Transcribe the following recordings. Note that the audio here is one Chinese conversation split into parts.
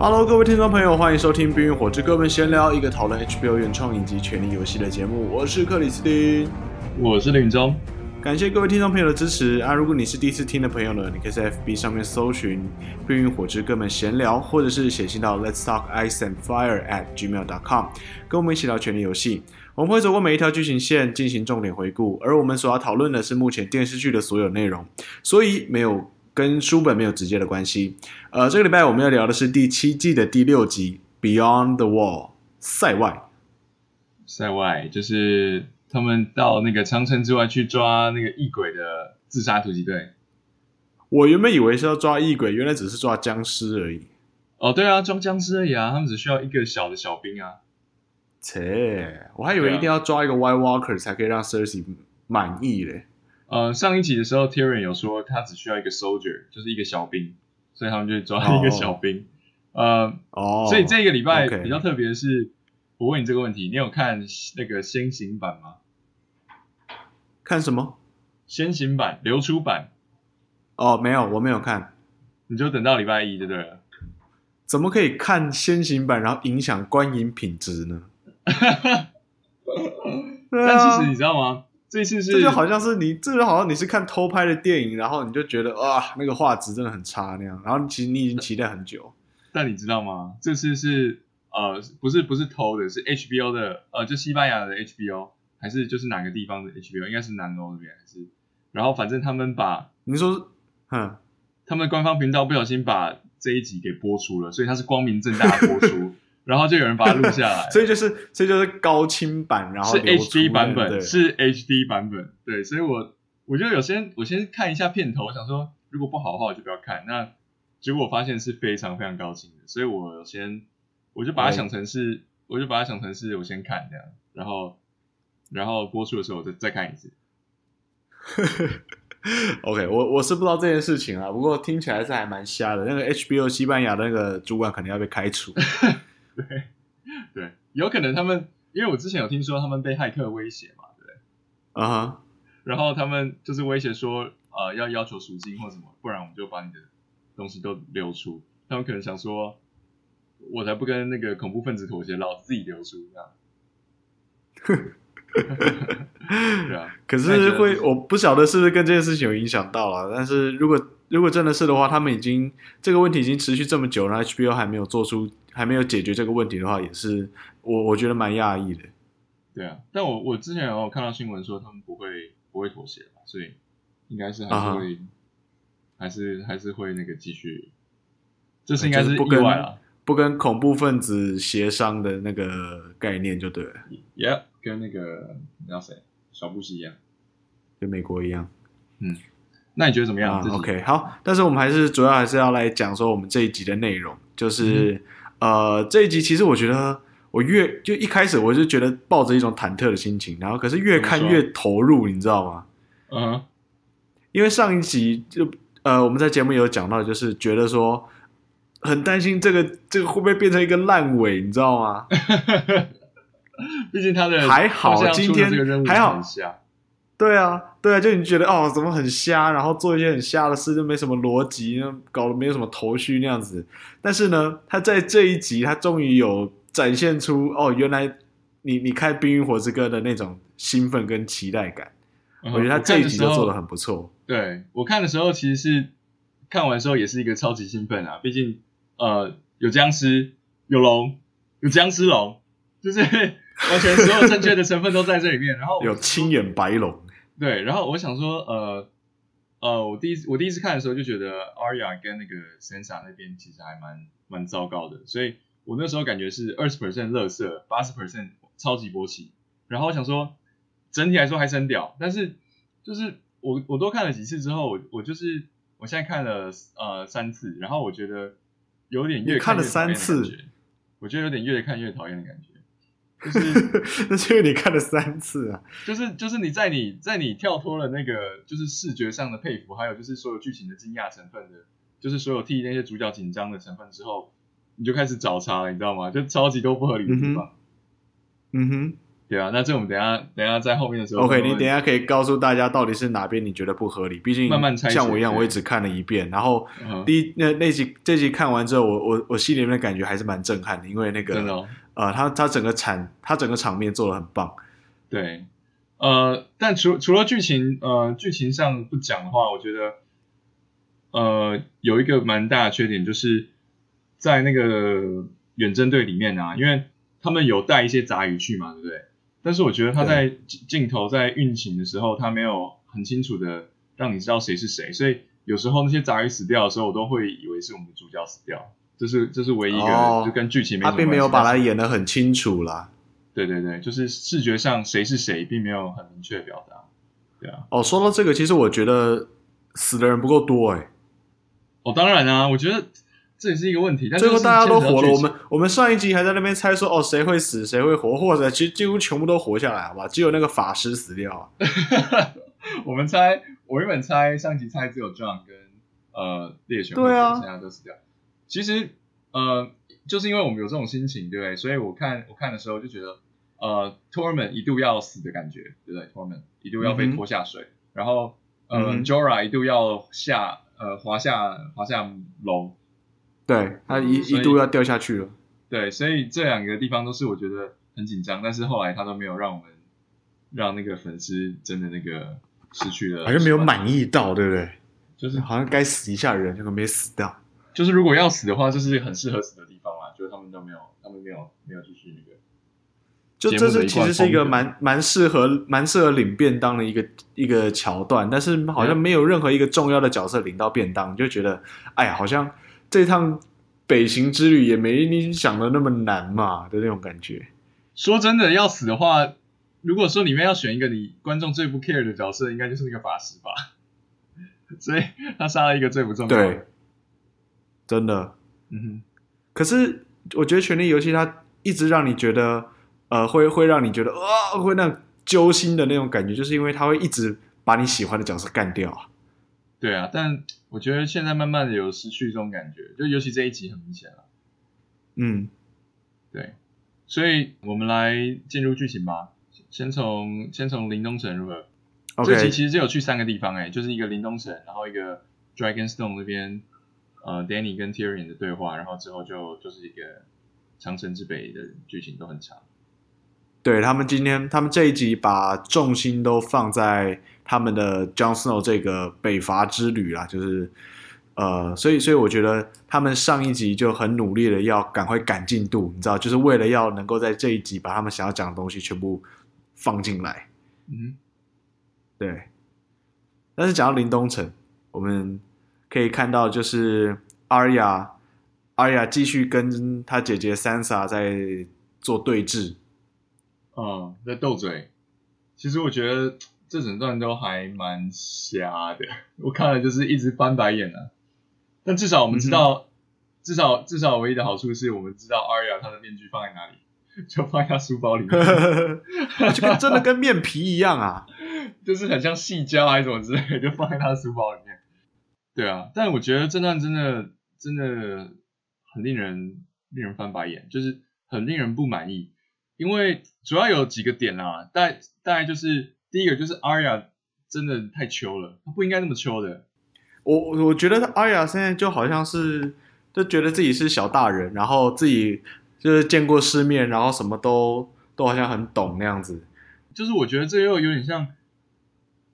Hello，各位听众朋友，欢迎收听《冰与火之歌们闲聊》，一个讨论 HBO 原创以及《权力游戏》的节目。我是克里斯汀，我是林中。感谢各位听众朋友的支持啊！如果你是第一次听的朋友呢，你可以在 FB 上面搜寻《冰与火之歌们闲聊》，或者是写信到 Let's Talk Ice and Fire at gmail.com，跟我们一起聊《权力游戏》。我们会走过每一条剧情线进行重点回顾，而我们所要讨论的是目前电视剧的所有内容，所以没有跟书本没有直接的关系。呃，这个礼拜我们要聊的是第七季的第六集《Beyond the Wall》塞外。塞外就是他们到那个长城之外去抓那个异鬼的自杀突击队。我原本以为是要抓异鬼，原来只是抓僵尸而已。哦，对啊，抓僵尸而已啊，他们只需要一个小的小兵啊。切，我还以为一定要抓一个 White Walker 才可以让 Cersei 满意嘞。呃，上一集的时候，Tyrion 有说他只需要一个 soldier，就是一个小兵，所以他们就抓一个小兵。Oh. 呃，哦，oh. 所以这个礼拜比较特别的是，Okay. 我问你这个问题，你有看那个先行版吗？看什么？先行版、流出版？哦，oh, 没有，我没有看。你就等到礼拜一就对了。怎么可以看先行版，然后影响观影品质呢？哈哈，但其实你知道吗？这次是这就好像是你，这就好像你是看偷拍的电影，然后你就觉得哇，那个画质真的很差那样，然后其实你已经期待很久。但你知道吗？这次是呃，不是不是偷的，是 HBO 的，呃，就西班牙的 HBO，还是就是哪个地方的 HBO？应该是南欧那边还是？然后反正他们把你说，哼，他们官方频道不小心把这一集给播出了，所以它是光明正大的播出。然后就有人把它录下来，所以就是，所以就是高清版，然后是 HD 版本，是 HD 版本，对，所以我我就有先我先看一下片头，我想说如果不好的话我就不要看，那结果我发现是非常非常高清的，所以我先我就把它想成是，对我就把它想成是我先看这样，然后然后播出的时候我再再看一次。OK，我我是不知道这件事情啊，不过听起来是还蛮瞎的，那个 HBO 西班牙的那个主管肯定要被开除。对，对，有可能他们，因为我之前有听说他们被骇客威胁嘛，对不对？啊哈、uh，huh. 然后他们就是威胁说，呃，要要求赎金或什么，不然我们就把你的东西都流出。他们可能想说，我才不跟那个恐怖分子妥协，老子自己流出这样。对啊，可是会，我不晓得是不是跟这件事情有影响到了。但是如果如果真的是的话，他们已经这个问题已经持续这么久了，HBO 还没有做出。还没有解决这个问题的话，也是我我觉得蛮讶异的。对啊，但我我之前有看到新闻说他们不会不会妥协，所以应该是还是会、uh huh. 还是还是会那个继续。这是应该是意外了，不跟恐怖分子协商的那个概念就对了。Yeah，跟那个那谁小布希一样，跟美国一样。嗯，那你觉得怎么样、uh,？OK，好，但是我们还是主要还是要来讲说我们这一集的内容，就是。嗯呃，这一集其实我觉得，我越就一开始我就觉得抱着一种忐忑的心情，然后可是越看越投入，你知道吗？嗯、uh，huh. 因为上一集就呃我们在节目有讲到，就是觉得说很担心这个这个会不会变成一个烂尾，你知道吗？毕竟他的还好，今天还好。对啊，对啊，就你觉得哦，怎么很瞎，然后做一些很瞎的事，就没什么逻辑，搞得没有什么头绪那样子。但是呢，他在这一集，他终于有展现出哦，原来你你看《冰与火之歌》的那种兴奋跟期待感。嗯、我觉得他这一集就做的很不错。对，我看的时候，其实是看完之后也是一个超级兴奋啊！毕竟呃，有僵尸，有龙，有僵尸龙，就是 完全所有正确的成分都在这里面。然后有青眼白龙。对，然后我想说，呃，呃，我第一次我第一次看的时候就觉得 Arya 跟那个 Sansa 那边其实还蛮蛮糟糕的，所以我那时候感觉是二十 percent 乐色，八十 percent 超级勃起。然后我想说，整体来说还是很屌，但是就是我我多看了几次之后，我我就是我现在看了呃三次，然后我觉得有点越看了三次，我觉得有点越看越讨厌的感觉。就是，那是因为你看了三次啊。就是，就是你在你在你跳脱了那个就是视觉上的佩服，还有就是所有剧情的惊讶成分的，就是所有替那些主角紧张的成分之后，你就开始找茬了，你知道吗？就超级多不合理的地方。嗯哼，嗯哼对啊，那这我们等下等下在后面的时候，OK，你等下可以告诉大家到底是哪边你觉得不合理。毕竟慢慢猜，像我一样，我也只看了一遍。然后第一那那集这集看完之后，我我我心里面的感觉还是蛮震撼的，因为那个呃，他他整个场他整个场面做的很棒。对，呃，但除除了剧情呃剧情上不讲的话，我觉得呃有一个蛮大的缺点就是在那个远征队里面啊，因为。他们有带一些杂鱼去嘛，对不对？但是我觉得他在镜头在运行的时候，他没有很清楚的让你知道谁是谁，所以有时候那些杂鱼死掉的时候，我都会以为是我们的主角死掉。这是这是唯一一个，哦、就跟剧情没。他并没有把它演得很清楚啦。对对对，就是视觉上谁是谁，并没有很明确的表达。对啊。哦，说到这个，其实我觉得死的人不够多哎。哦，当然啊，我觉得。这也是一个问题，但最后大家都活了。我们我们上一集还在那边猜说，哦，谁会死，谁会活，或者其实几乎全部都活下来，好吧？只有那个法师死掉。我们猜，我原本猜上集猜只有 John 跟呃猎犬，对啊，其他都死掉。其实呃，就是因为我们有这种心情，对不对？所以我看我看的时候就觉得，呃，Torment 一度要死的感觉，对不对？Torment 一度要被拖下水，嗯、然后呃、嗯、Jorah 一度要下呃滑下滑下楼。对，他一一度要掉下去了。对，所以这两个地方都是我觉得很紧张，但是后来他都没有让我们让那个粉丝真的那个失去了，好像没有满意到，对不对？就是好像该死一下人，结果没死掉。就是如果要死的话，就是很适合死的地方啦，就是他们都没有，他们没有没有继续那个。就这是其实是一个蛮蛮适合蛮适合领便当的一个一个桥段，但是好像没有任何一个重要的角色领到便当，你就觉得哎呀，好像。这趟北行之旅也没你想的那么难嘛的那种感觉。说真的，要死的话，如果说里面要选一个你观众最不 care 的角色，应该就是那个法师吧。所以他杀了一个最不重要的。对，真的。嗯哼。可是我觉得《权力游戏》它一直让你觉得，呃，会会让你觉得啊、呃，会那种揪心的那种感觉，就是因为它会一直把你喜欢的角色干掉啊。对啊，但。我觉得现在慢慢的有失去这种感觉，就尤其这一集很明显了。嗯，对，所以我们来进入剧情吧。先从先从林东城如何.这集其实只有去三个地方，哎，就是一个林东城，然后一个 Dragonstone 那边，呃，Dany 跟 Tyrion 的对话，然后之后就就是一个长城之北的剧情都很长。对，他们今天，他们这一集把重心都放在他们的 Jon Snow 这个北伐之旅啦，就是呃，所以所以我觉得他们上一集就很努力的要赶快赶进度，你知道，就是为了要能够在这一集把他们想要讲的东西全部放进来。嗯，对。但是讲到林东城，我们可以看到就是 Arya，Arya 继续跟他姐姐 Sansa 在做对峙。嗯，在斗嘴。其实我觉得这整段都还蛮瞎的，我看了就是一直翻白眼啊。但至少我们知道，嗯、至少至少唯一的好处是我们知道 Arya 她的面具放在哪里，就放在她书包里面，就跟真的跟面皮一样啊，就是很像细胶还是什么之类的，就放在她的书包里面。对啊，但我觉得这段真的真的很令人令人翻白眼，就是很令人不满意。因为主要有几个点啦，大大概就是第一个就是 Arya 真的太秋了，她不应该那么秋的。我我觉得 Arya 现在就好像是就觉得自己是小大人，然后自己就是见过世面，然后什么都都好像很懂那样子。就是我觉得这又有点像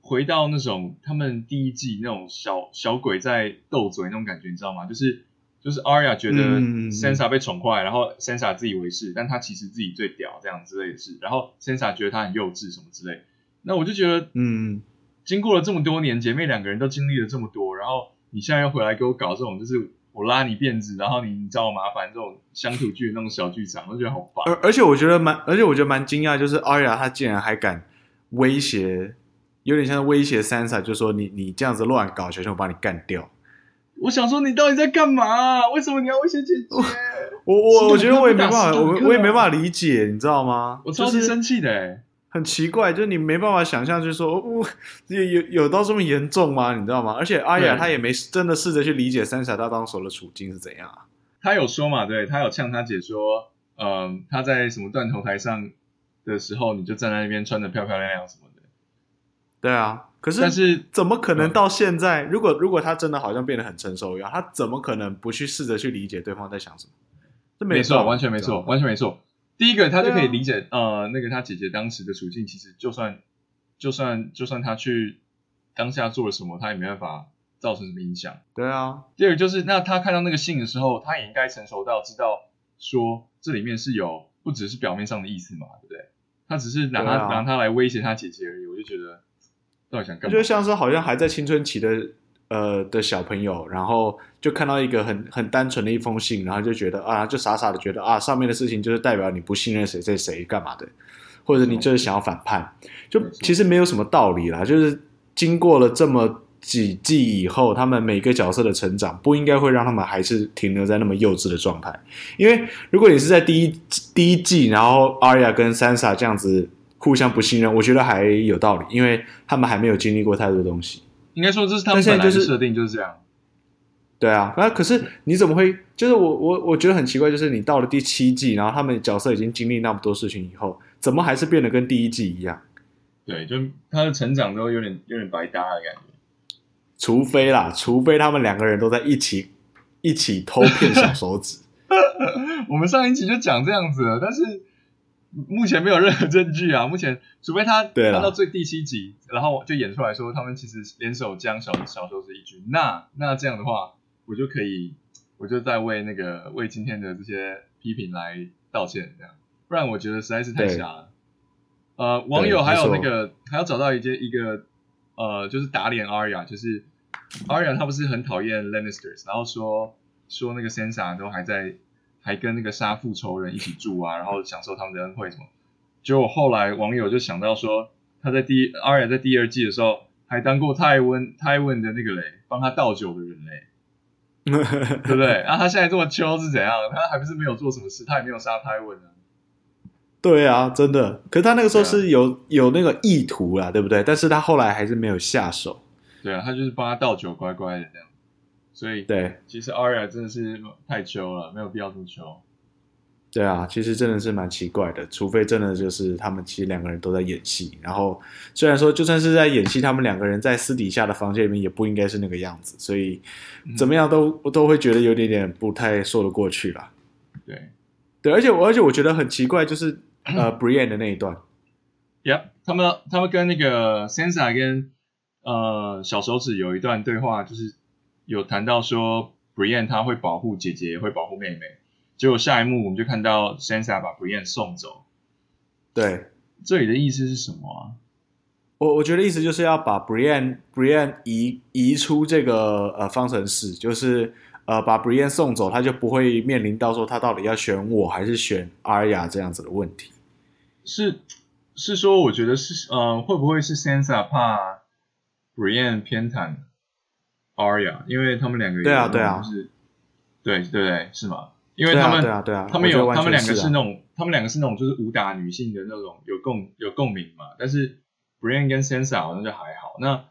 回到那种他们第一季那种小小鬼在斗嘴那种感觉，你知道吗？就是。就是 Arya 觉得 Sansa 被宠坏，嗯、然后 Sansa 自以为是，但他其实自己最屌这样之类的事。然后 Sansa 觉得他很幼稚什么之类。那我就觉得，嗯，经过了这么多年，姐妹两个人都经历了这么多，然后你现在又回来给我搞这种，就是我拉你辫子，然后你你找我麻烦这种乡土剧的那种小剧场，我觉得好烦。而而且我觉得蛮，而且我觉得蛮惊讶，就是 Arya 她竟然还敢威胁，有点像威胁 Sansa，就说你你这样子乱搞，小心我把你干掉。我想说，你到底在干嘛？为什么你要威胁姐姐？我我我觉得我也没办法，我我也没办法理解，你知道吗？我超级生气的，很奇怪，就是你没办法想象，就是说，我有有有到这么严重吗？你知道吗？而且阿雅她也没真的试着去理解三傻大当手的处境是怎样啊？他有说嘛？对，他有呛他姐说，嗯，他在什么断头台上的时候，你就站在那边穿的漂漂亮亮什么的。对啊，可是但是怎么可能到现在？如果如果他真的好像变得很成熟一样，他怎么可能不去试着去理解对方在想什么？这没错，完全没错，完全没错。第一个，他就可以理解，啊、呃，那个他姐姐当时的处境，其实就算就算就算他去当下做了什么，他也没办法造成什么影响。对啊。第二个就是，那他看到那个信的时候，他也应该成熟到知道说这里面是有不只是表面上的意思嘛，对不对？他只是拿他、啊、拿他来威胁他姐姐而已。我就觉得到底想干嘛？就像是好像还在青春期的。呃的小朋友，然后就看到一个很很单纯的一封信，然后就觉得啊，就傻傻的觉得啊，上面的事情就是代表你不信任谁谁谁干嘛的，或者你就是想要反叛，就其实没有什么道理啦。就是经过了这么几季以后，他们每个角色的成长，不应该会让他们还是停留在那么幼稚的状态。因为如果你是在第一第一季，然后 Arya 跟 Sansa 这样子互相不信任，我觉得还有道理，因为他们还没有经历过太多东西。应该说这是他们本来的设定就是这样，对啊，那可是你怎么会？就是我我我觉得很奇怪，就是你到了第七季，然后他们角色已经经历那么多事情以后，怎么还是变得跟第一季一样？对，就他的成长都有点有点白搭的感觉。除非啦，除非他们两个人都在一起一起偷骗小手指。我们上一集就讲这样子了，但是。目前没有任何证据啊！目前，除非他看到最第七集，然后就演出来说他们其实联手将小小手指一军，那那这样的话，我就可以，我就在为那个为今天的这些批评来道歉，这样，不然我觉得实在是太瞎了。呃，网友还有那个还要找到一件一个呃，就是打脸 Arya，就是 Arya 他不是很讨厌 Lannisters，然后说说那个 Sansa 都还在。还跟那个杀父仇人一起住啊，然后享受他们的恩惠什么。结果后来网友就想到说，他在第 Arya 在第二季的时候还当过泰温泰温的那个嘞，帮他倒酒的人嘞，对不对？然后他现在这么秋是怎样？他还不是没有做什么事，他也没有杀泰温啊。对啊，真的。可是他那个时候是有、啊、有那个意图啦，对不对？但是他后来还是没有下手。对啊，他就是帮他倒酒，乖乖的这样。所以，对，其实 Aria 真的是太秋了，没有必要这么秋。对啊，其实真的是蛮奇怪的，除非真的就是他们其实两个人都在演戏。然后，虽然说就算是在演戏，他们两个人在私底下的房间里面也不应该是那个样子。所以，怎么样都、嗯、我都会觉得有点点不太说得过去了。对，对，而且我而且我觉得很奇怪，就是呃，Brienne 的那一段，Yep，他们他们跟那个 Sansa 跟呃小手指有一段对话，就是。有谈到说，Brienne 他会保护姐姐，也会保护妹妹。结果下一幕我们就看到 Sansa 把 Brienne 送走。对，这里的意思是什么啊？我我觉得意思就是要把 Brienne Brienne 移移出这个呃方程式，就是呃把 Brienne 送走，他就不会面临到说他到底要选我还是选 Arya 这样子的问题。是是说，我觉得是呃会不会是 Sansa 怕 Brienne 偏袒？Arya，因为他们两个人对啊对啊，是，对对对，是吗？因为他们对啊对啊，他们有他们两个是那种，他们两个是那种就是武打女性的那种有共有共鸣嘛。但是 Brienne 跟 Sansa 好像就还好。那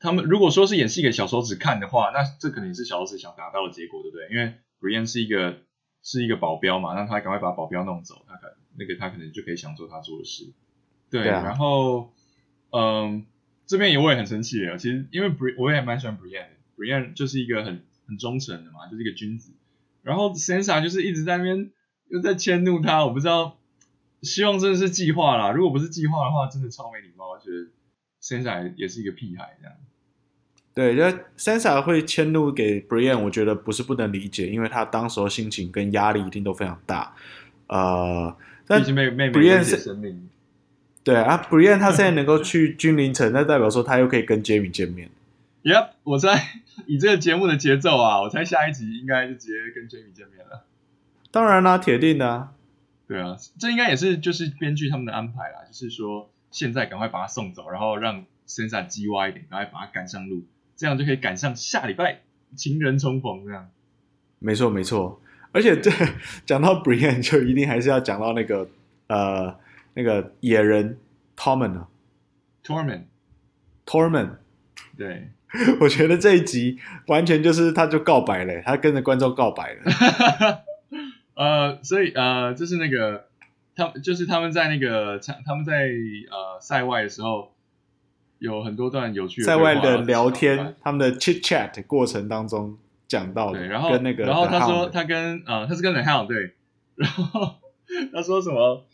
他们如果说是演戏给小手指看的话，那这肯定是小手指想达到的结果，对不对？因为 Brienne 是一个是一个保镖嘛，那他赶快把保镖弄走，他可那个他可能就可以想做他做的事。对，对啊、然后嗯。这边也我也很生气啊，其实因为 Bri 我也蛮喜欢 Brienne，Brienne 就是一个很很忠诚的嘛，就是一个君子。然后 Sansa 就是一直在那边又在迁怒他，我不知道，希望真的是计划啦。如果不是计划的话，真的超没礼貌。我觉得 Sansa 也是一个屁孩这样。对，就 Sansa 会迁怒给 Brienne，我觉得不是不能理解，因为他当时候心情跟压力一定都非常大。呃，但 Brienne 是生命。对啊，Brienne 他现在能够去君临城，那代表说他又可以跟 Jaime 见面。Yep，我猜 以这个节目的节奏啊，我猜下一集应该就直接跟 Jaime 见面了。当然啦，铁定的啊。对啊，这应该也是就是编剧他们的安排啦，就是说现在赶快把他送走，然后让 Sansa 鸡歪一点，赶快把他赶上路，这样就可以赶上下礼拜情人重逢这样。没错没错，而且这 讲到 Brienne 就一定还是要讲到那个呃。那个野人 Tommen 啊，Tormund，Tormund，对，我觉得这一集完全就是他就告白了，他跟着观众告白了。呃，所以呃，就是那个他就是他们在那个他们在呃赛外的时候，有很多段有趣的赛外的聊天，他们的 chit chat 过程当中讲到的，对，然后跟那个，然后他说他跟呃他是跟 The Hound 对，然后 他说什么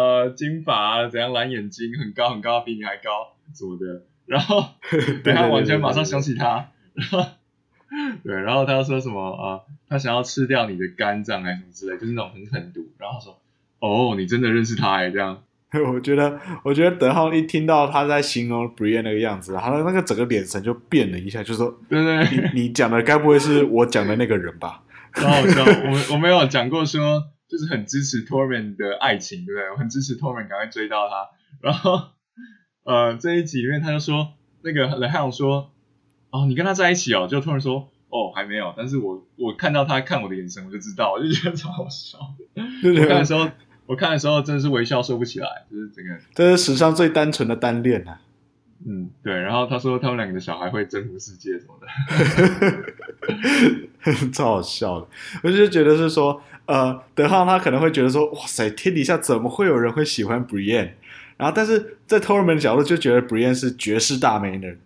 呃金发啊怎样蓝眼睛很高很高比你还高什么的，然后 等他完全马上想起他，然后 对，然后他又说什么啊、呃、他想要吃掉你的肝脏还是什么之类，就是那种很狠毒，然后他说哦你真的认识他哎这样。我觉得，我觉得德浩一听到他在形容 Brienne 那个样子，他的那个整个脸神就变了一下，就说：“对对，你你讲的该不会是我讲的那个人吧？”然后我我们我没有讲过说，就是很支持 Tormund 的爱情，对不对？我很支持 Tormund 赶快追到他。然后，呃，这一集里面他就说，那个 The Hound 说：“哦，你跟他在一起哦。”就突然说：“哦，还没有。”但是我我看到他看我的眼神，我就知道，我就觉得超好笑。对对，我看的时候。我看的时候真的是微笑收不起来，就是整个，这是史上最单纯的单恋啊。嗯，对。然后他说他们两个的小孩会征服世界什么的，超好笑的。我就觉得是说，呃，德浩他可能会觉得说，哇塞，天底下怎么会有人会喜欢 Brienne？然后，但是在 Tormund 的角度就觉得 Brienne 是绝世大美人。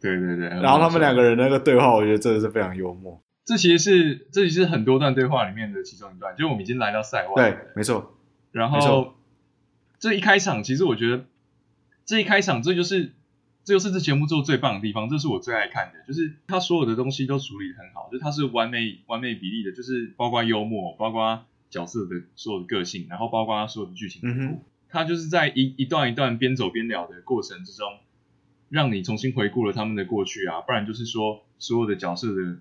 对对对。然后他们两个人那个对话，我觉得真的是非常幽默。这其实是这其实是很多段对话里面的其中一段，就我们已经来到赛外。对，没错。然后这一开场，其实我觉得这一开场，这就是这就是这节目做最棒的地方，这是我最爱看的，就是他所有的东西都处理得很好，就他是完美完美比例的，就是包括幽默，包括角色的所有的个性，然后包括他所有的剧情。嗯哼。他就是在一一段一段边走边聊的过程之中，让你重新回顾了他们的过去啊，不然就是说所有的角色的。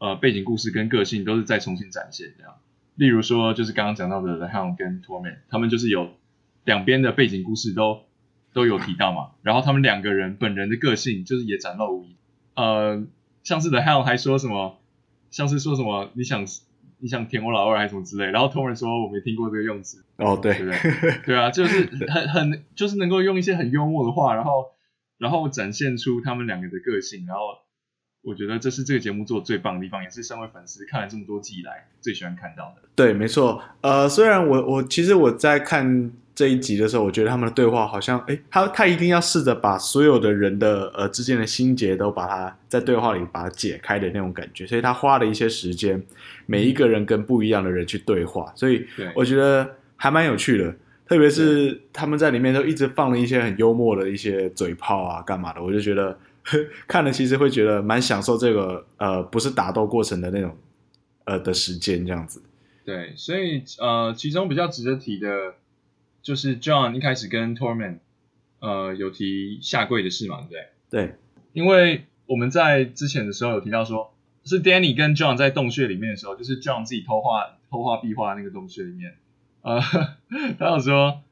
呃，背景故事跟个性都是再重新展现这样。例如说，就是刚刚讲到的 The Hound 跟 Tormund，他们就是有两边的背景故事都都有提到嘛。然后他们两个人本人的个性就是也展露无遗。呃，像是 The Hound 还说什么，像是说什么你想你想舔我老二还是什么之类。然后 Tormund 说我没听过这个用词。哦，对，对不对？对啊，就是很很就是能够用一些很幽默的话，然后然后展现出他们两个的个性，然后。我觉得这是这个节目做的最棒的地方，也是身为粉丝看了这么多季以来最喜欢看到的。对，没错。呃，虽然我我其实我在看这一集的时候，我觉得他们的对话好像，诶，他他一定要试着把所有的人的呃之间的心结都把它在对话里把它解开的那种感觉，所以他花了一些时间，每一个人跟不一样的人去对话，所以我觉得还蛮有趣的。特别是他们在里面都一直放了一些很幽默的一些嘴炮啊，干嘛的，我就觉得。看了其实会觉得蛮享受这个呃不是打斗过程的那种呃的时间这样子。对，所以呃其中比较值得提的，就是 John 一开始跟 Tormund 呃有提下跪的事嘛，对不对？对，因为我们在之前的时候有提到说，是 Danny 跟 John 在洞穴里面的时候，就是 John 自己偷画偷画壁画那个洞穴里面，呃 他有说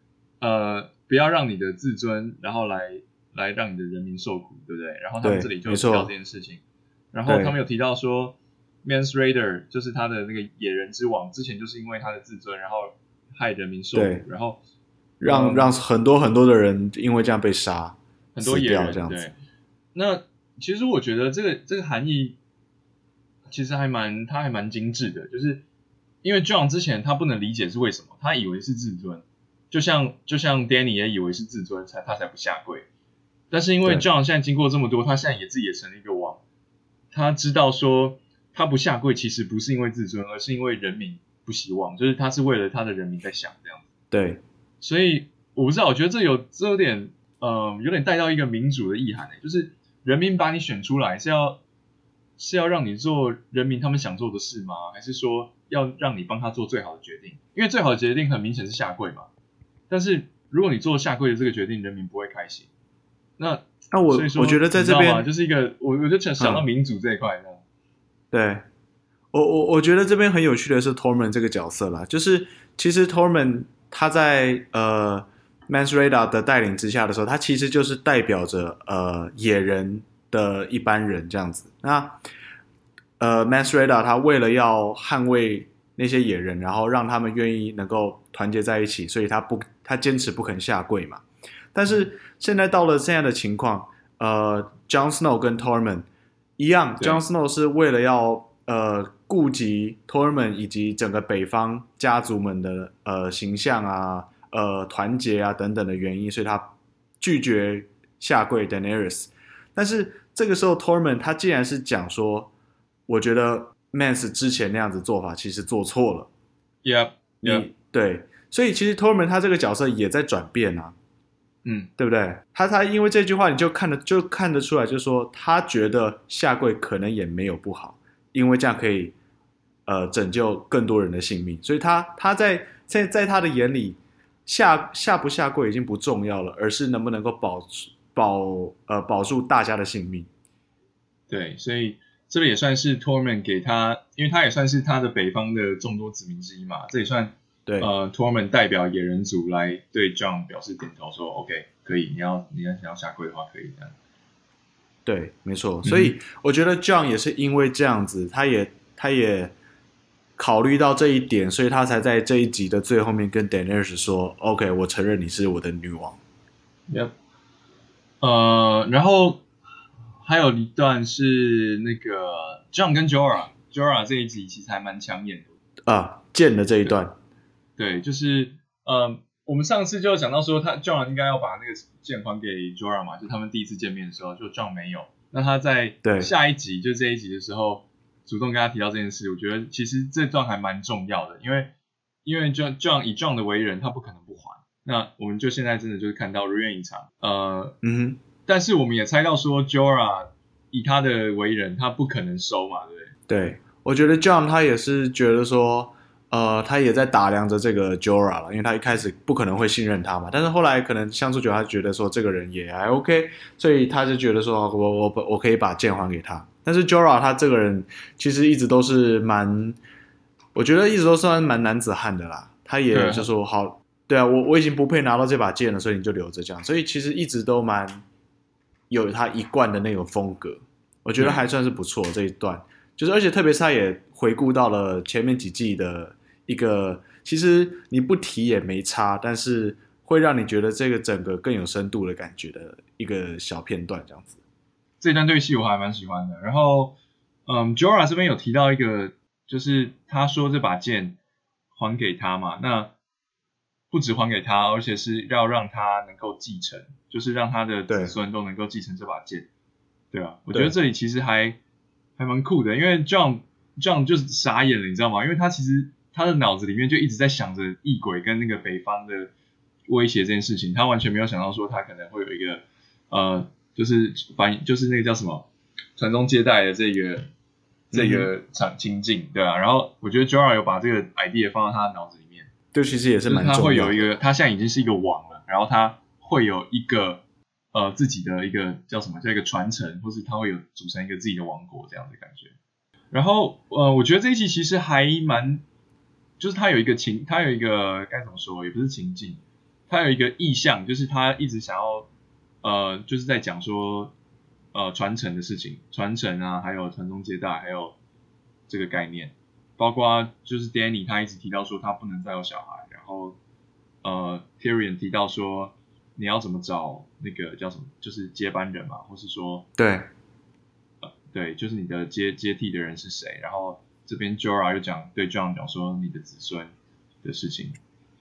呃不要让你的自尊然后来。来让你的人民受苦，对不对？然后他们这里就提到这件事情，然后他们有提到说，Mance Rayder 就是他的那个野人之王，之前就是因为他的自尊，然后害人民受苦，然后让、嗯、让很多很多的人因为这样被杀，很多野人这样子。对，那其实我觉得这个这个含义其实还蛮，他还蛮精致的，就是因为 John 之前他不能理解是为什么，他以为是自尊，就像就像 Danny 也以为是自尊才他才不下跪。但是因为 John 现在经过这么多，他现在也自己也成了一个王，他知道说他不下跪其实不是因为自尊，而是因为人民不希望，就是他是为了他的人民在想这样子。对，所以我不知道，我觉得这有这有点呃有点带到一个民主的意涵，就是人民把你选出来是要是要让你做人民他们想做的事吗？还是说要让你帮他做最好的决定？因为最好的决定很明显是下跪嘛。但是如果你做下跪的这个决定，人民不会开心。那那我我觉得在这边就是一个我我就想想到民主这一块，嗯、对，我我我觉得这边很有趣的是 Tormund 这个角色啦，就是其实 Tormund 他在呃 Mance Rayder 的带领之下的时候，他其实就是代表着呃野人的一般人这样子。那呃 Mance Rayder 他为了要捍卫那些野人，然后让他们愿意能够团结在一起，所以他不他坚持不肯下跪嘛。但是现在到了现在的情况，呃，Jon Snow 跟 Tormund 一样，Jon Snow 是为了要呃顾及托尔曼以及整个北方家族们的呃形象啊、呃团结啊等等的原因，所以他拒绝下跪 Daenerys。但是这个时候托尔曼他竟然是讲说，我觉得 Mance 之前那样子做法其实做错了。Yeah，yeah. 对，所以其实托尔曼他这个角色也在转变啊。嗯，对不对？他他因为这句话，你就看得就看得出来，就是说他觉得下跪可能也没有不好，因为这样可以呃拯救更多人的性命。所以他他在在在他的眼里，下下不下跪已经不重要了，而是能不能够保保呃保住大家的性命。对，所以这个也算是托尔曼给他，因为他也算是他的北方的众多子民之一嘛，这也算。对，呃，托尔曼代表野人族来对 John 表示点头说，说 OK，可以，你要你要想要下跪的话，可以这样。对，没错。所以我觉得 John 也是因为这样子，他也他也考虑到这一点，所以他才在这一集的最后面跟 Daenerys 说，OK，我承认你是我的女王。Yep。呃，然后还有一段是那个 John 跟 Jorah，Jorah 这一集其实还蛮抢眼的啊，剑的这一段。对，就是呃，我们上次就讲到说，他 John 应该要把那个剑还给 Jorah 嘛，就他们第一次见面的时候，就 John 没有。那他在下一集，就这一集的时候，主动跟他提到这件事，我觉得其实这段还蛮重要的，因为因为 John John 以 John 的为人，他不可能不还。那我们就现在真的就是看到如愿以偿。呃，嗯哼，但是我们也猜到说，Jorah 以他的为人，他不可能收嘛，对不对？对，我觉得 John 他也是觉得说。呃，他也在打量着这个 Jorah 了，因为他一开始不可能会信任他嘛，但是后来可能相处久，他觉得说这个人也还 OK，所以他就觉得说，我我我可以把剑还给他。但是 Jorah 他这个人其实一直都是蛮，我觉得一直都算蛮男子汉的啦。他也就说好，对啊，我我已经不配拿到这把剑了，所以你就留着这样。所以其实一直都蛮有他一贯的那种风格，我觉得还算是不错这一段。就是，而且特别是他也回顾到了前面几季的一个，其实你不提也没差，但是会让你觉得这个整个更有深度的感觉的一个小片段，这样子。这段对戏我还蛮喜欢的。然后，嗯，Jorah 这边有提到一个，就是他说这把剑还给他嘛，那不止还给他，而且是要让他能够继承，就是让他的子孙都能够继承这把剑。对，对啊，我觉得这里其实还。还蛮酷的，因为 John John 就是傻眼了，你知道吗？因为他其实他的脑子里面就一直在想着异鬼跟那个北方的威胁这件事情，他完全没有想到说他可能会有一个呃，就是反就是那个叫什么传宗接代的这个这个场情境，对啊。然后我觉得 Jorah 有把这个 idea 放到他的脑子里面，对，其实也是蛮重要的。他会有一个，他现在已经是一个王了，然后他会有一个。呃，自己的一个叫什么，叫一个传承，或是他会有组成一个自己的王国这样的感觉。然后，呃，我觉得这一期其实还蛮，就是他有一个情，他有一个该怎么说，也不是情境，他有一个意向，就是他一直想要，呃，就是在讲说，呃，传承的事情，传承啊，还有传宗接代，还有这个概念，包括就是 Danny 他一直提到说他不能再有小孩，然后，呃，Tyrion 提到说。你要怎么找那个叫什么，就是接班人嘛，或是说，对，呃，对，就是你的接接替的人是谁？然后这边 Jorah 又讲对 Jon 讲说你的子孙的事情，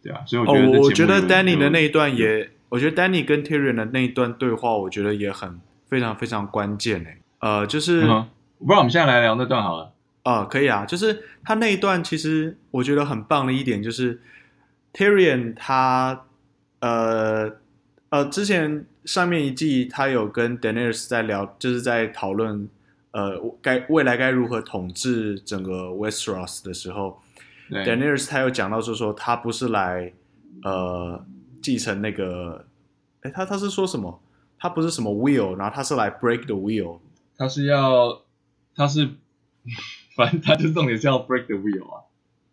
对啊，所以我觉得、哦、我觉得 Dany 的那一段也，嗯、我觉得 Dany 跟 Tyrion 的那一段对话，我觉得也很非常非常关键诶。呃，就是，嗯、我不知道我们现在来聊那段好了。啊、呃，可以啊，就是他那一段其实我觉得很棒的一点就是 Tyrion 他呃。呃，之前上面一季他有跟 Daenerys 在聊，就是在讨论，呃，该未来该如何统治整个 Westeros 的时候，Daenerys 他又讲到，就是说他不是来呃继承那个，哎，他他是说什么？他不是什么 will，然后他是来 break the will，他是要，他是，反正他就重点是要 break the will 啊，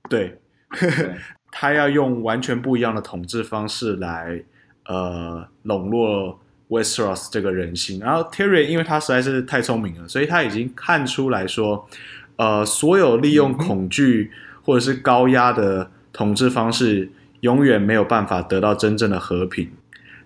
对，对他要用完全不一样的统治方式来。呃，笼络 Westeros 这个人心，然后 Tyrion 因为他实在是太聪明了，所以他已经看出来说，呃，所有利用恐惧或者是高压的统治方式，永远没有办法得到真正的和平。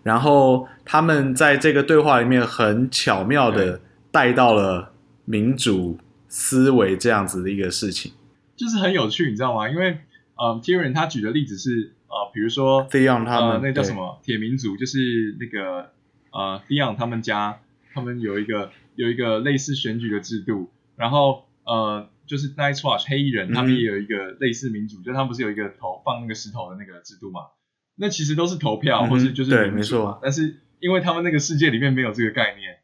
然后他们在这个对话里面很巧妙的带到了民主思维这样子的一个事情，就是很有趣，你知道吗？因为呃，Tyrion 他举的例子是呃，比如说 Theon 他们、呃、那叫什么？铁民族，就是那个呃 Theon 他们家，他们有一个有一个类似选举的制度，然后呃，就是 Night's Watch 黑衣人他们也有一个类似民主，嗯、就他们不是有一个投放那个石头的那个制度嘛？那其实都是投票，嗯、或是就是对，没错，但是因为他们那个世界里面没有这个概念。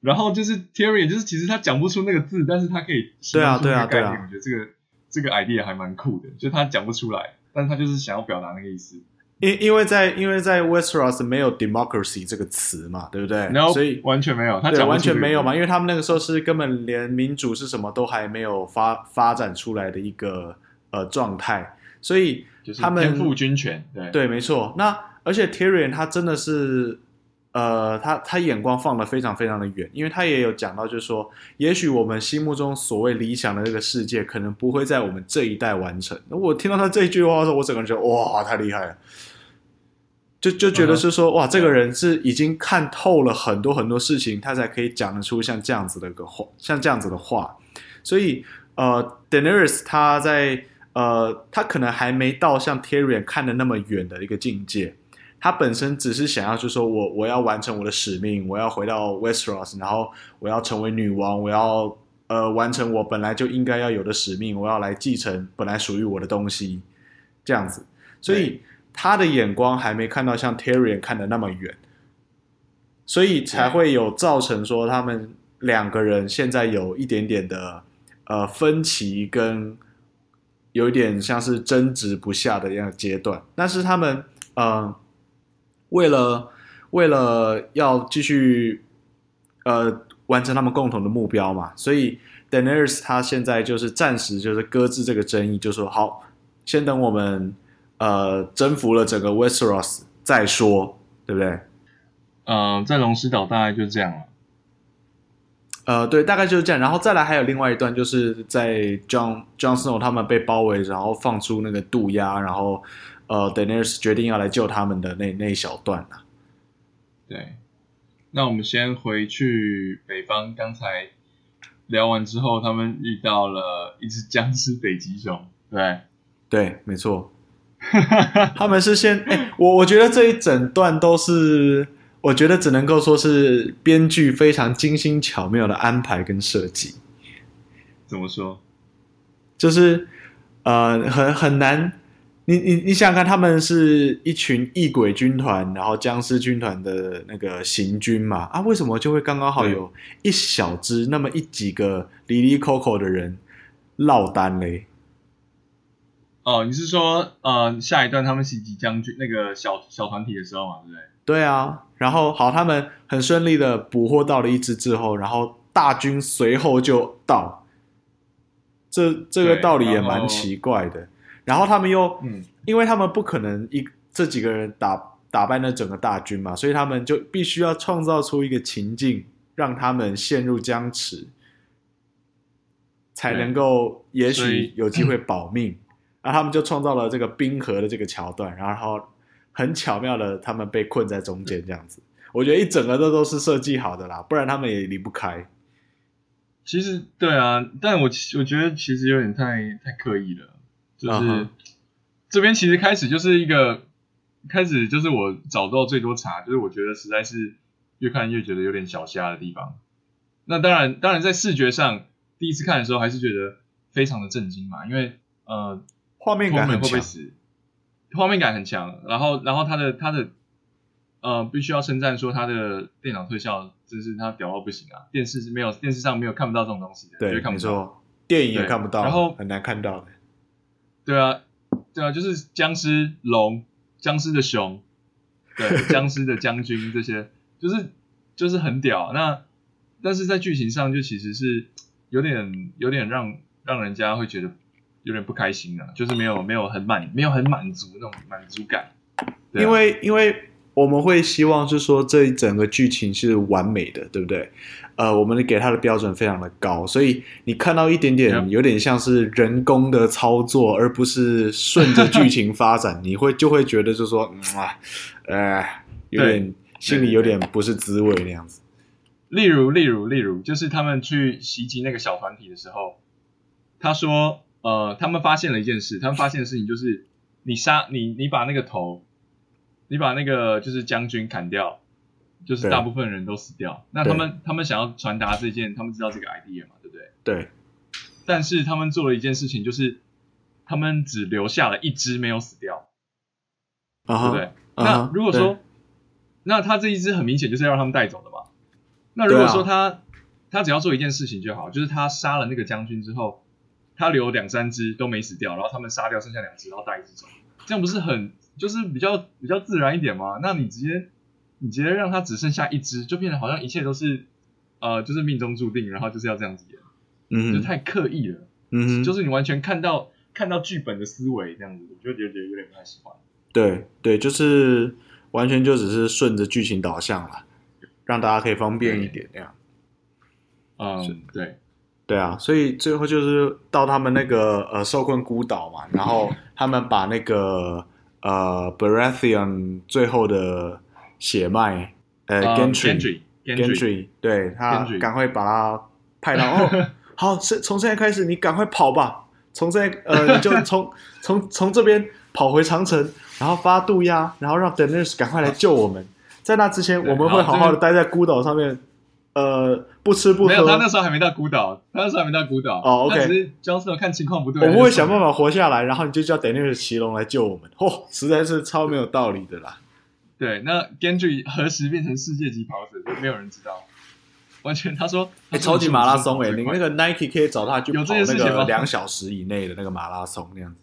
然后就是 Tyrion，就是其实他讲不出那个字，但是他可以形容出那个概念。我觉得这个这个 idea 还蛮酷的，就他讲不出来，但是他就是想要表达那个意思。因因为在因为在 Westeros 没有 democracy 这个词嘛，对不对？No, 所以完全没有，他讲完全没有嘛，因为他们那个时候是根本连民主是什么都还没有发发展出来的一个呃状态，所以他们就是天赋军权，对对，没错。那而且 Tyrion 他真的是。呃，他他眼光放得非常非常的远，因为他也有讲到，就是说，也许我们心目中所谓理想的这个世界，可能不会在我们这一代完成。那我听到他这一句话的时候，我整个人觉得哇，太厉害了，就就觉得是说，哇，这个人是已经看透了很多很多事情，他才可以讲得出像这样子的一个话，像这样子的话。所以，呃，Daenerys 他在呃，他可能还没到像 Tyrion 看的那么远的一个境界。他本身只是想要，就是说我我要完成我的使命，我要回到 Westeros，然后我要成为女王，我要呃完成我本来就应该要有的使命，我要来继承本来属于我的东西，这样子。所以他的眼光还没看到像 Tyrion 看的那么远，所以才会有造成说他们两个人现在有一点点的呃分歧，跟有一点像是争执不下的一样阶段。但是他们呃。为了为了要继续呃完成他们共同的目标嘛，所以 Daenerys 他现在就是暂时就是搁置这个争议，就说好，先等我们呃征服了整个 Westeros 再说，对不对？嗯、呃，在龙石岛大概就这样了。呃，对，大概就是这样。然后再来还有另外一段，就是在 John John Snow 他们被包围，然后放出那个渡鸦，然后。呃，Daenerys 决定要来救他们的那那一小段啊。对，那我们先回去北方。刚才聊完之后，他们遇到了一只僵尸北极熊。对，对，没错。他们是先，欸、我我觉得这一整段都是，我觉得只能够说是编剧非常精心巧妙的安排跟设计。怎么说？就是呃，很很难。你你你想想看，他们是一群异鬼军团，然后僵尸军团的那个行军嘛？啊，为什么就会刚刚好有一小支那么一几个离离扣扣的人落单嘞？哦，你是说呃，下一段他们袭击将军那个小小团体的时候嘛，对不对？对啊，然后好，他们很顺利的捕获到了一只之后，然后大军随后就到，这这个道理也蛮奇怪的。然后他们又，嗯，因为他们不可能一这几个人打打败那整个大军嘛，所以他们就必须要创造出一个情境，让他们陷入僵持，才能够也许有机会 保命。然后他们就创造了这个冰河的这个桥段，然后很巧妙的他们被困在中间这样子。我觉得一整个都都是设计好的啦，不然他们也离不开。其实对啊，但我我觉得其实有点太太刻意了。就是、uh huh. 这边其实开始就是一个开始就是我找到最多茬，就是我觉得实在是越看越觉得有点小瞎的地方。那当然，当然在视觉上第一次看的时候还是觉得非常的震惊嘛，因为呃画面感很强，画面感很强。然后然后他的他的呃必须要称赞说他的电脑特效真是他屌到不行啊，电视是没有电视上没有看不到这种东西的，对，看不到，电影也看不到，然后很难看到的。对啊，对啊，就是僵尸龙、僵尸的熊，对，僵尸的将军这些，就是就是很屌。那但是在剧情上就其实是有点有点让让人家会觉得有点不开心啊，就是没有没有很满没有很满足那种满足感。因为因为我们会希望是说这一整个剧情是完美的，对不对？呃，我们给他的标准非常的高，所以你看到一点点有点像是人工的操作，而不是顺着剧情发展，你会就会觉得就是说，嗯啊，呃，有点心里有点不是滋味那样子。例如，例如，例如，就是他们去袭击那个小团体的时候，他说，呃，他们发现了一件事，他们发现的事情就是，你杀你，你把那个头，你把那个就是将军砍掉，就是大部分人都死掉。那他们他们想要传达这件，他们知道这个 idea 嘛，对不对？对。但是他们做了一件事情，就是他们只留下了一只没有死掉，uh -huh, 对不对？Uh -huh, 那如果说，那他这一只很明显就是要让他们带走的嘛。那如果说他、啊、他只要做一件事情就好，就是他杀了那个将军之后，他留两三只都没死掉，然后他们杀掉剩下两只，然后带一只走，这样不是很就是比较比较自然一点嘛？那你直接你直接让他只剩下一只，就变得好像一切都是呃就是命中注定，然后就是要这样子演，嗯，就太刻意了，嗯，就是你完全看到看到剧本的思维这样子，我就觉得有点不太喜欢。对对，就是完全就只是顺着剧情导向了。让大家可以方便一点那样，嗯，对，对啊，所以最后就是到他们那个呃受困孤岛嘛，然后他们把那个呃 Baratheon 最后的血脉呃 Gentry Gentry，对他赶快把他派到 哦，好，是从现在开始你赶快跑吧，从现在呃 你就从从从这边跑回长城，然后发渡鸦，然后让 Daenerys 赶快来救我们。在那之前，我们会好好的待在孤岛上面，呃，不吃不喝。没有，他那时候还没到孤岛，他那时候还没到孤岛。哦，OK。只是 Jon Snow 看情况不对，我们会想办法活下来，然后你就叫 Daenerys 骑龙来救我们。嚯、哦，实在是超没有道理的啦。对，那 Gendry 何时变成世界级跑者，就没有人知道。完全，他说，哎、欸，超级马拉松、欸，哎，你那个 Nike 可以找他去跑那个两小时以内的那个马拉松那样子。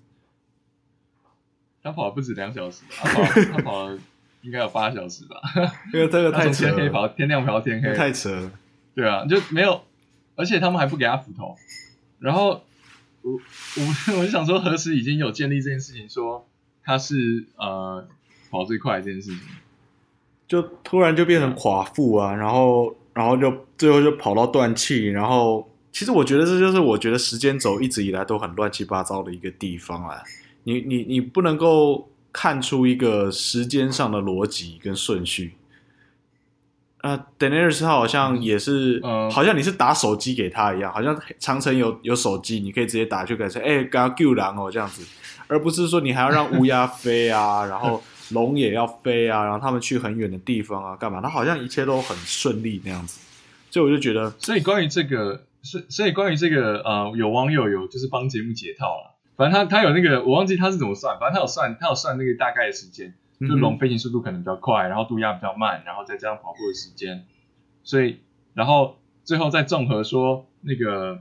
他跑了不止两小时，他跑，他跑了。应该有八小时吧，因为这个太扯了。天黑跑，天亮跑到天黑，太扯了。对啊，就没有，而且他们还不给他斧头。然后我我 我就想说，何时已经有建立这件事情，说他是呃跑最快这件事情，就突然就变成寡妇啊，然后然后就最后就跑到断气。然后其实我觉得这就是我觉得时间轴一直以来都很乱七八糟的一个地方啊。你你你不能够。看出一个时间上的逻辑跟顺序，呃，Daenerys 他好像也是，嗯，好像你是打手机给他一样，好像长城有有手机，你可以直接打去给他说，哎、欸，刚刚救狼哦这样子，而不是说你还要让乌鸦飞啊，然后龙也要飞啊，然后他们去很远的地方啊，干嘛？他好像一切都很顺利那样子，所以我就觉得，所以关于这个，所所以关于这个，呃，有网友有就是帮节目解套了。反正他他有那个，我忘记他是怎么算。反正他有算，他有算那个大概的时间，就龙飞行速度可能比较快，然后渡鸦比较慢，然后再加上跑步的时间，所以然后最后再综合说那个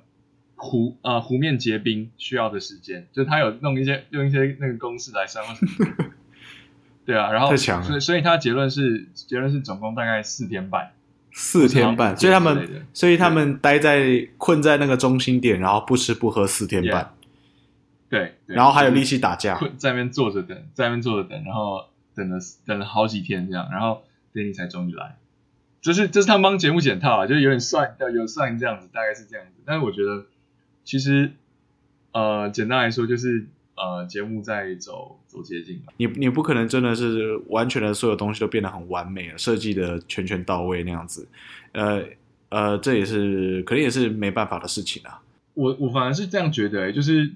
湖啊、呃、湖面结冰需要的时间，就他有弄一些用一些那个公式来算。对啊，然后所以所以他结论是结论是总共大概四天半，四天半，所以他们所以他们待在困在那个中心点，然后不吃不喝四天半。对，对，然后还有力气打架，在那边坐着等，在那边坐着等，然后等了等了好几天这样，然后 Dany 才终于来，就是这是他们帮节目剪套啊，就是有点算，有算这样子，大概是这样子。但是我觉得其实呃，简单来说就是呃，节目在走走捷径吧。你你不可能真的是完全的所有东西都变得很完美了，设计的全全到位那样子，呃呃，这也是可能也是没办法的事情啊。我我反而是这样觉得，欸，就是。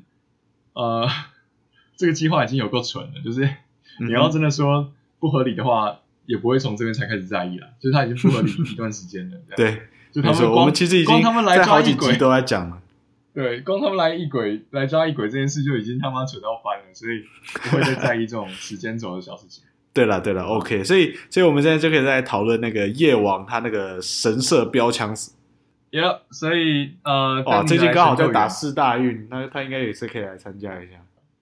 呃，这个计划已经有够蠢了，就是你要真的说不合理的话，嗯、也不会从这边才开始在意了。就是他已经不合理一段时间了。对，就他们光我们其实已经光他们来抓一鬼都在讲了。对，光他们来一鬼来抓一鬼这件事就已经他妈蠢到翻了，所以不会再在意这种时间轴的小事情。对了，对了，OK，所以所以我们现在就可以再讨论那个夜王他那个神社标枪死。Yeah, 所以呃，哇，最近刚好在打四大运，那他应该也是可以来参加一下。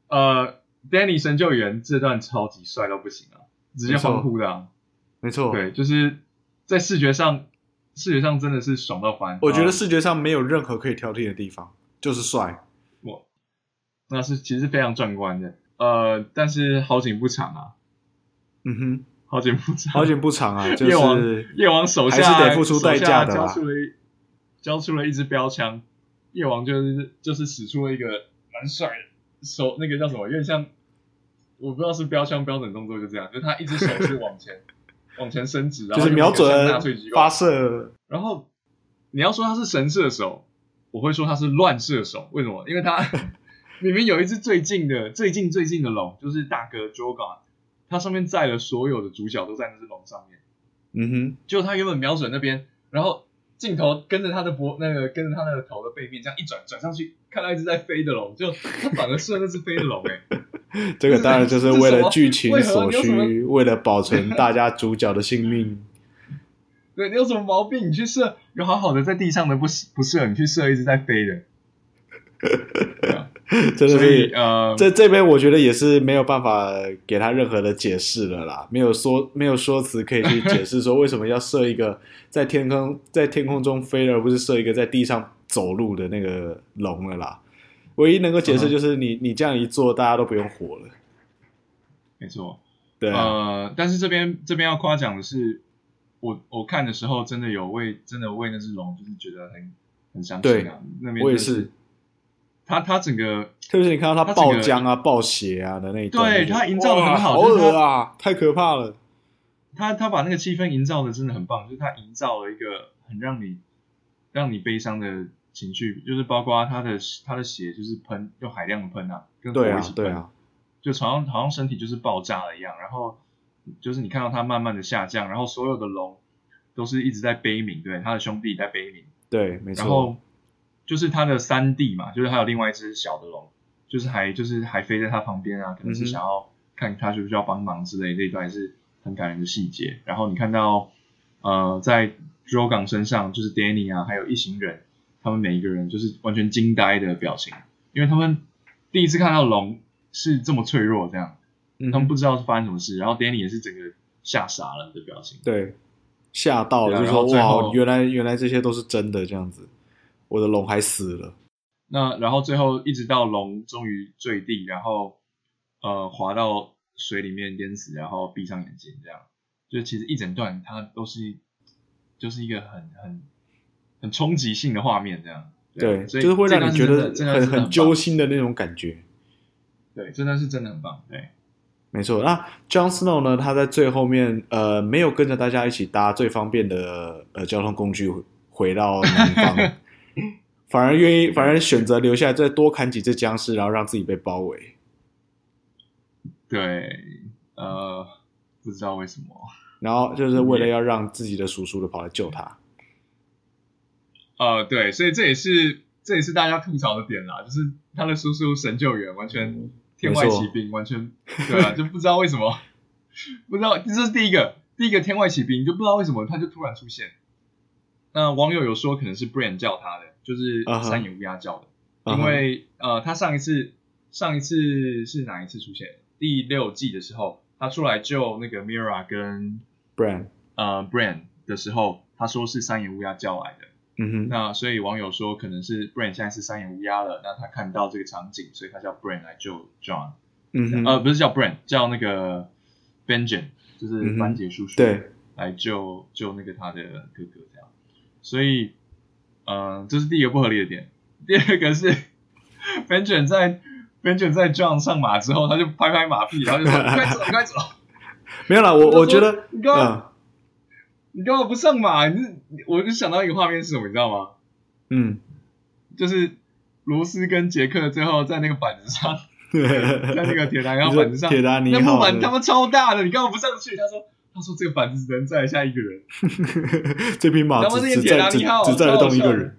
呃，Danny 神救援这段超级帅到不行啊，直接欢呼的啊，没错，对，就是在视觉上，视觉上真的是爽到翻。我觉得视觉上没有任何可以挑剔的地方，就是帅。哇，那是其实非常壮观的。呃，但是好景不长啊。嗯哼，好景不长，好景不长啊，就是夜王，夜王手下还是得付出代价的啦。交出了一支标枪，夜王就是就是使出了一个蛮帅的手，那个叫什么？有点像，我不知道是标枪标准动作，就这样，就他一只手是往前，往前伸直，就是瞄准发射。然后你要说他是神射手，我会说他是乱射手。为什么？因为他 里面有一只最近的、最近最近的龙，就是大哥 Jogan，他上面载了所有的主角都在那只龙上面。嗯哼，就他原本瞄准那边，然后。镜头跟着他的脖，那个跟着他那个头的背面，这样一转转上去，看到一只在飞的龙，就他反而射那只飞的龙，哎，这个当然就是为了剧情所需，为了保存大家主角的性命。对，你有什么毛病？你去射，有好好的在地上的不不射，你去射一只在飞的。对啊 真的是，呃，这这边我觉得也是没有办法给他任何的解释了啦，没有说没有说辞可以去解释说为什么要设一个在天空在天空中飞，而不是设一个在地上走路的那个龙了啦。唯一能够解释就是你、嗯、你这样一做，大家都不用活了。没错，对、啊，呃，但是这边这边要夸奖的是，我我看的时候真的有为真的为那只龙就是觉得很很伤心啊，那边我也是。他他整个，特别是你看到他爆浆啊、爆血啊的那一段，对他营造的很好，好恶啊，太可怕了。他他把那个气氛营造的真的很棒，就是他营造了一个很让你让你悲伤的情绪，就是包括他的他的血就是喷，用海量的喷啊，跟火一起喷，对啊，对啊，就好像好像身体就是爆炸了一样。然后就是你看到他慢慢的下降，然后所有的龙都是一直在悲鸣，对，他的兄弟在悲鸣，对，没错。然后就是他的三弟嘛，就是还有另外一只小的龙，就是还就是还飞在他旁边啊，可能是想要看他需不需要帮忙之类的，这一段也是很感人的细节。然后你看到呃，在 Drogon 身上，就是 Danny 啊，还有一行人，他们每一个人就是完全惊呆的表情，因为他们第一次看到龙是这么脆弱，这样，他们不知道是发生什么事。然后 Danny 也是整个吓傻了的表情，对，吓到了，就说哇，原来原来这些都是真的这样子。我的龙还死了，那然后最后一直到龙终于坠地，然后呃滑到水里面淹死，然后闭上眼睛，这样就其实一整段它都是就是一个很很很冲击性的画面，这样对，对，所以就是会让你觉得很很揪心的那种感觉，对，真的是真的很棒，对，没错。那 John Snow 呢？他在最后面呃没有跟着大家一起搭最方便的呃交通工具回到南方。反而愿意，反而选择留下来，再多砍几只僵尸，然后让自己被包围。对，呃，不知道为什么。然后就是为了要让自己的叔叔的跑来救他。呃，对，所以这也是这也是大家吐槽的点啦，就是他的叔叔神救援完全天外奇兵，完全对啊，就不知道为什么，不知道这是第一个第一个天外奇兵，就不知道为什么他就突然出现。那网友有说可能是 Bran 叫他的，就是三眼乌鸦叫的，uh -huh. 因为呃，他上一次上一次是哪一次出现？第六季的时候，他出来救那个 Meera 跟 Bran 呃 Bran 的时候，他说是三眼乌鸦叫来的。嗯哼。那所以网友说可能是 Bran 现在是三眼乌鸦了，那他看到这个场景，所以他叫 Bran 来救 John。嗯哼。呃，不是叫 Bran，叫那个 Benjamin，就是班杰叔叔。对。来救救那个他的哥哥这样。所以，嗯、呃，这是第一个不合理的点。第二个是，Benjen 在 Benjen 在 Jon 上马之后，他就拍拍马屁，然后就说：“你快走，你快走。”没有啦，我我觉得你干嘛？你干嘛不上马？你我就想到一个画面是什么，你知道吗？嗯，就是罗斯跟杰克最后在那个板子上，在那个铁达尼号板子上，铁达尼号那木板他妈超大的，你干嘛不上去？他说。他说：“这个板子只能载下一个人，这匹马只只载只载得动一个人。”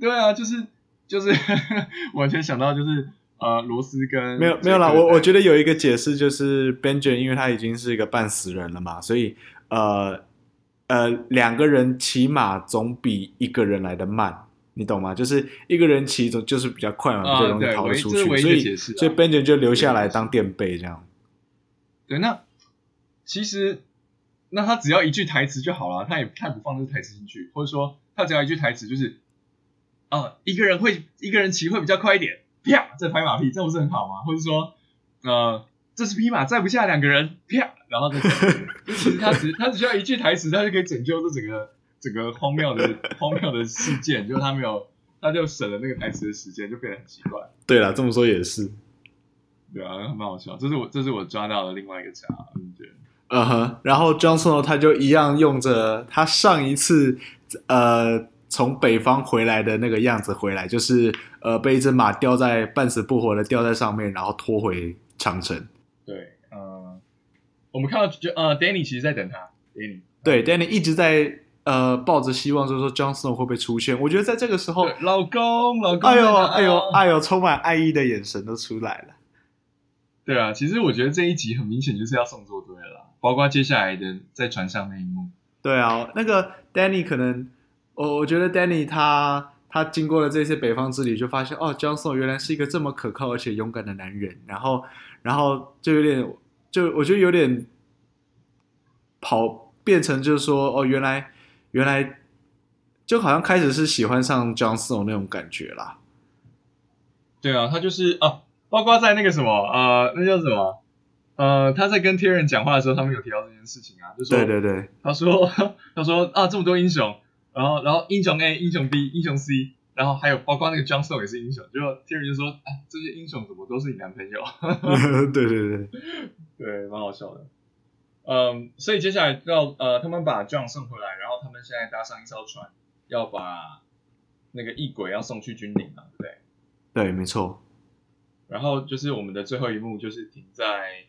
对啊，就是就是 完全想到就是呃，罗斯跟没有没有啦。我我觉得有一个解释就是 Benjamin，因为他已经是一个半死人了嘛，所以呃呃两个人骑马总比一个人来的慢，你懂吗？就是一个人骑总就是比较快嘛，比较容易逃得出去，所以所以 Benjamin 就留下来当垫背这样。对，那。其实，那他只要一句台词就好了，他也他也不放这个台词进去，或者说他只要一句台词就是，啊，一个人会一个人骑会比较快一点，啪，再拍马屁，这不是很好吗？或者说，呃，这是匹马载不下两个人，啪，然后再，就其实他只他只需要一句台词，他就可以拯救这整个整个荒谬的荒谬的事件，就是他没有，他就省了那个台词的时间，就变得很奇怪。对了，这么说也是，对啊，蛮好笑，这是我这是我抓到的另外一个茬，嗯，对。嗯哼，然后 Jon Snow 他就一样用着他上一次呃从北方回来的那个样子回来，就是呃被一只马吊在半死不活的吊在上面，然后拖回长城。对，嗯、呃，我们看到就呃 Danny 其实在等他，Danny 对 Danny 一直在呃抱着希望，就是说，Johnson 会不会出现？我觉得在这个时候，老公，老公，哎呦，哎呦，哎呦，充满爱意的眼神都出来了。对啊，其实我觉得这一集很明显就是要送作对了啦，包括接下来的在船上那一幕。对啊，那个 Danny 可能，我我觉得 Danny 他他经过了这些北方之旅，就发现哦，John Snow 原来是一个这么可靠而且勇敢的男人，然后然后就有点，就我觉得有点跑变成就是说哦，原来原来就好像开始是喜欢上 John Snow 那种感觉啦。对啊，他就是啊。包括在那个什么，呃，那叫什么？呃，他在跟 Tyrion 讲话的时候，他们有提到这件事情啊，就说，对对对，他说，他说啊，这么多英雄，然后，然后英雄 A、英雄 B、英雄 C，然后还有包括那个 Jon Snow 也是英雄，就 Tyrion 就说，哎，这些英雄怎么都是你男朋友？对 对对，对，蛮好笑的。嗯，所以接下来要呃，他们把 j o h n 送回来，然后他们现在搭上一艘船，要把那个异鬼要送去军营嘛，对不对？对，没错。然后就是我们的最后一幕，就是停在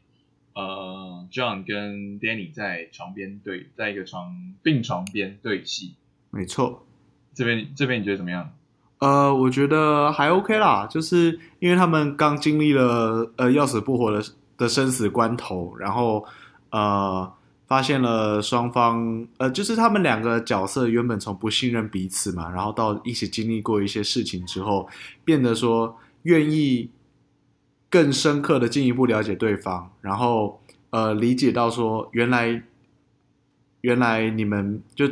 呃，John 跟 Danny 在床边对，在一个床病床边对戏。没错，这边这边你觉得怎么样？呃，我觉得还 OK 啦，就是因为他们刚经历了呃要死不活的的生死关头，然后呃发现了双方呃就是他们两个角色原本从不信任彼此嘛，然后到一起经历过一些事情之后，变得说愿意。更深刻的进一步了解对方，然后呃理解到说，原来原来你们就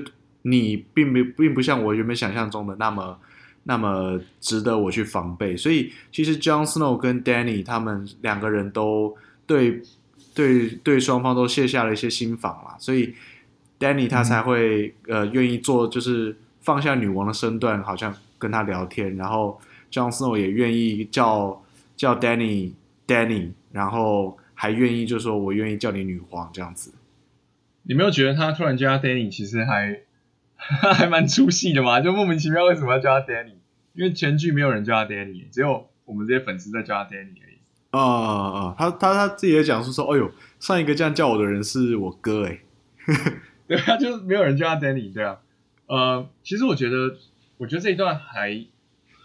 你并不并不像我原本想象中的那么那么值得我去防备，所以其实 John Snow 跟 Danny 他们两个人都对对对双方都卸下了一些心防啦，所以 Danny 他才会、嗯、呃愿意做，就是放下女王的身段，好像跟他聊天，然后 John Snow 也愿意叫。叫 Danny，Danny，然后还愿意就说我愿意叫你女皇这样子。你没有觉得他突然叫他 Danny，其实还 还蛮出戏的嘛？就莫名其妙为什么要叫他 Danny？因为全剧没有人叫他 Danny，只有我们这些粉丝在叫他 Danny 而已。啊啊啊！他他他自己也讲述说，哎呦，上一个这样叫我的人是我哥哎。对啊，就是没有人叫他 Danny，对啊。呃，其实我觉得，我觉得这一段还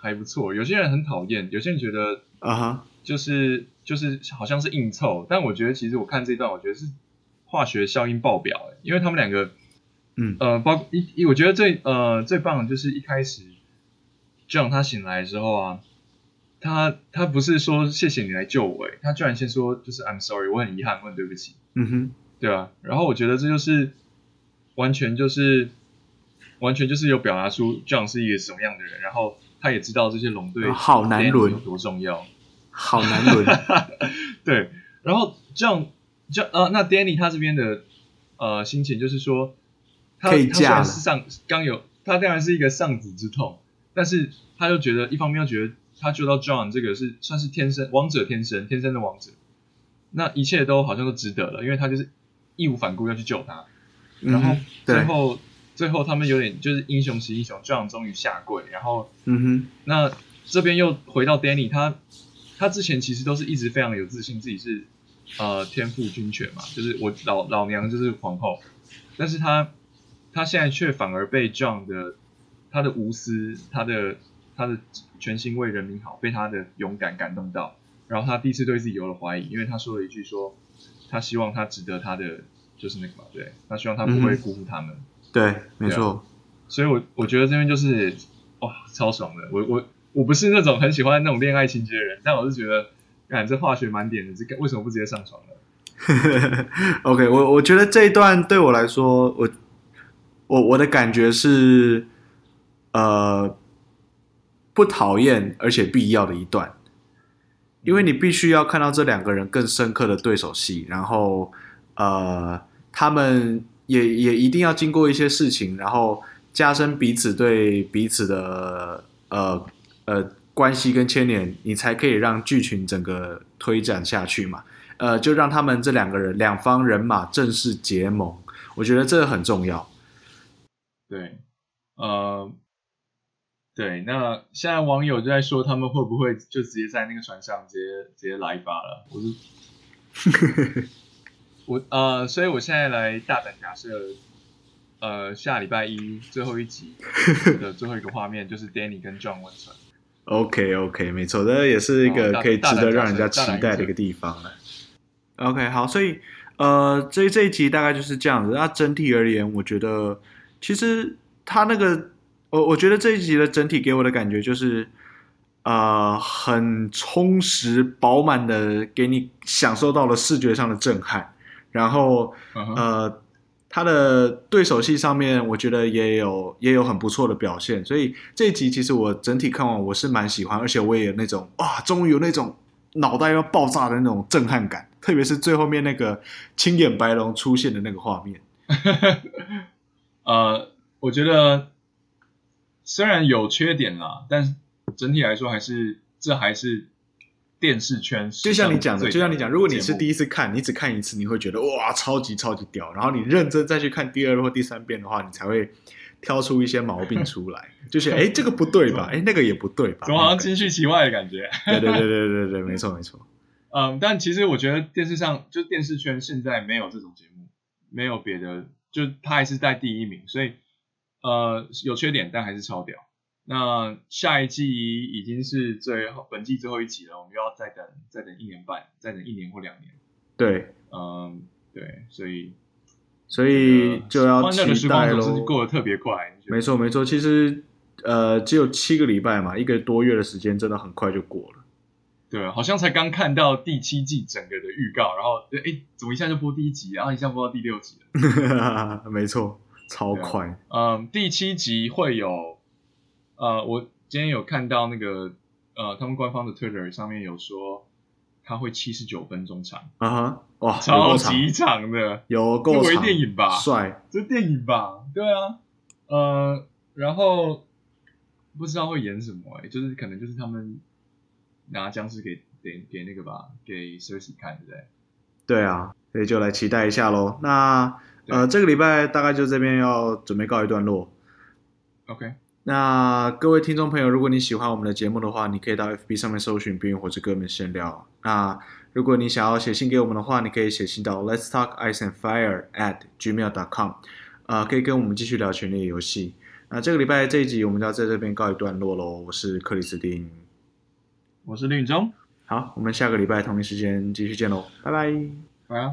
还不错。有些人很讨厌，有些人觉得。啊哈，就是就是好像是硬凑，但我觉得其实我看这段，我觉得是化学效应爆表，因为他们两个，嗯呃，包一一，我觉得最呃最棒的就是一开始，John 他醒来之后啊，他他不是说谢谢你来救我，诶，他居然先说就是 I'm sorry，我很遗憾，我很对不起，嗯哼，对吧？然后我觉得这就是完全就是完全就是有表达出 John 是一个什么样的人，然后他也知道这些龙对好难轮。有多重要。好难轮，对，然后这样，这呃，那 Danny 他这边的呃心情就是说，他可以然是上刚有，他当然是一个丧子之痛，但是他又觉得一方面又觉得他救到 John 这个是算是天生王者天生天生的王者，那一切都好像都值得了，因为他就是义无反顾要去救他，然后最后、嗯、最后他们有点就是英雄惜英雄，Jon 终于下跪，然后嗯哼，那这边又回到 Danny 他。他之前其实都是一直非常有自信，自己是呃天赋军权嘛，就是我老老娘就是皇后，但是他他现在却反而被 Jon 的他的无私，他的他的全心为人民好，被他的勇敢感动到，然后他第一次对自己有了怀疑，因为他说了一句说他希望他值得他的就是那个嘛，对，他希望他不会辜负他们，嗯、对，没错，所以我我觉得这边就是哇超爽的，我我。我不是那种很喜欢那种恋爱情节的人，但我是觉得，感这化学满点的，这为什么不直接上床呢？OK，我我觉得这一段对我来说，我我我的感觉是，呃，不讨厌而且必要的一段，因为你必须要看到这两个人更深刻的对手戏，然后呃，他们也也一定要经过一些事情，然后加深彼此对彼此的呃。呃，关系跟牵连，你才可以让剧情整个推展下去嘛。呃，就让他们这两个人两方人马正式结盟。我觉得这个很重要。对，呃，对，那现在网友就在说，他们会不会就直接在那个船上直接直接来一把了？我是，我呃，所以我现在来大胆假设，呃，下礼拜一最后一集的 最后一个画面就是 Danny 跟 John 温存。OK OK，没错，这也是一个可以值得让人家期待的一个地方了。OK，好，所以呃，这这一集大概就是这样子。那整体而言，我觉得其实他那个，我我觉得这一集的整体给我的感觉就是，呃，很充实、饱满的，给你享受到了视觉上的震撼。然后，uh huh. 呃。他的对手戏上面，我觉得也有也有很不错的表现，所以这一集其实我整体看完我是蛮喜欢，而且我也有那种啊，终于有那种脑袋要爆炸的那种震撼感，特别是最后面那个青眼白龙出现的那个画面。呃，我觉得虽然有缺点啦，但是整体来说还是这还是。电视圈就像你讲的，就像你讲，如果你是第一次看，你只看一次，你会觉得哇，超级超级屌。然后你认真再去看第二或第三遍的话，你才会挑出一些毛病出来，就是哎，这个不对吧？哎，那个也不对吧？总好像金絮其外的感觉。对对对对对对，没错没错。嗯，但其实我觉得电视上就电视圈现在没有这种节目，没有别的，就他还是在第一名，所以呃有缺点，但还是超屌。那下一季已经是最后本季最后一集了，我们又要再等再等一年半，再等一年或两年。对，嗯，对，所以所以就要期待喽。欢乐的时光总是过得特别快。没错没错，其实呃只有七个礼拜嘛，一个多月的时间，真的很快就过了。对，好像才刚看到第七季整个的预告，然后哎，怎么一下就播第一集，然后一下播到第六集了？没错，超快。嗯，第七集会有。呃，我今天有看到那个呃，他们官方的 Twitter 上面有说，他会七十九分钟长。啊哈，哇，超级长。的，有够长，电影吧，帅，这电影吧，对啊，呃，然后不知道会演什么哎、欸，就是可能就是他们拿僵尸给给给那个吧，给 Cersei 看，对不对？对啊，所以就来期待一下喽。那呃，这个礼拜大概就这边要准备告一段落，OK。那各位听众朋友，如果你喜欢我们的节目的话，你可以到 FB 上面搜寻“冰与火之歌们闲聊”。那如果你想要写信给我们的话，你可以写信到 Let's Talk Ice and Fire at gmail.com，呃，可以跟我们继续聊权力游戏。那这个礼拜这一集我们就要在这边告一段落喽。我是克里斯汀，我是林宇中，好，我们下个礼拜同一时间继续见喽，拜拜，拜啊。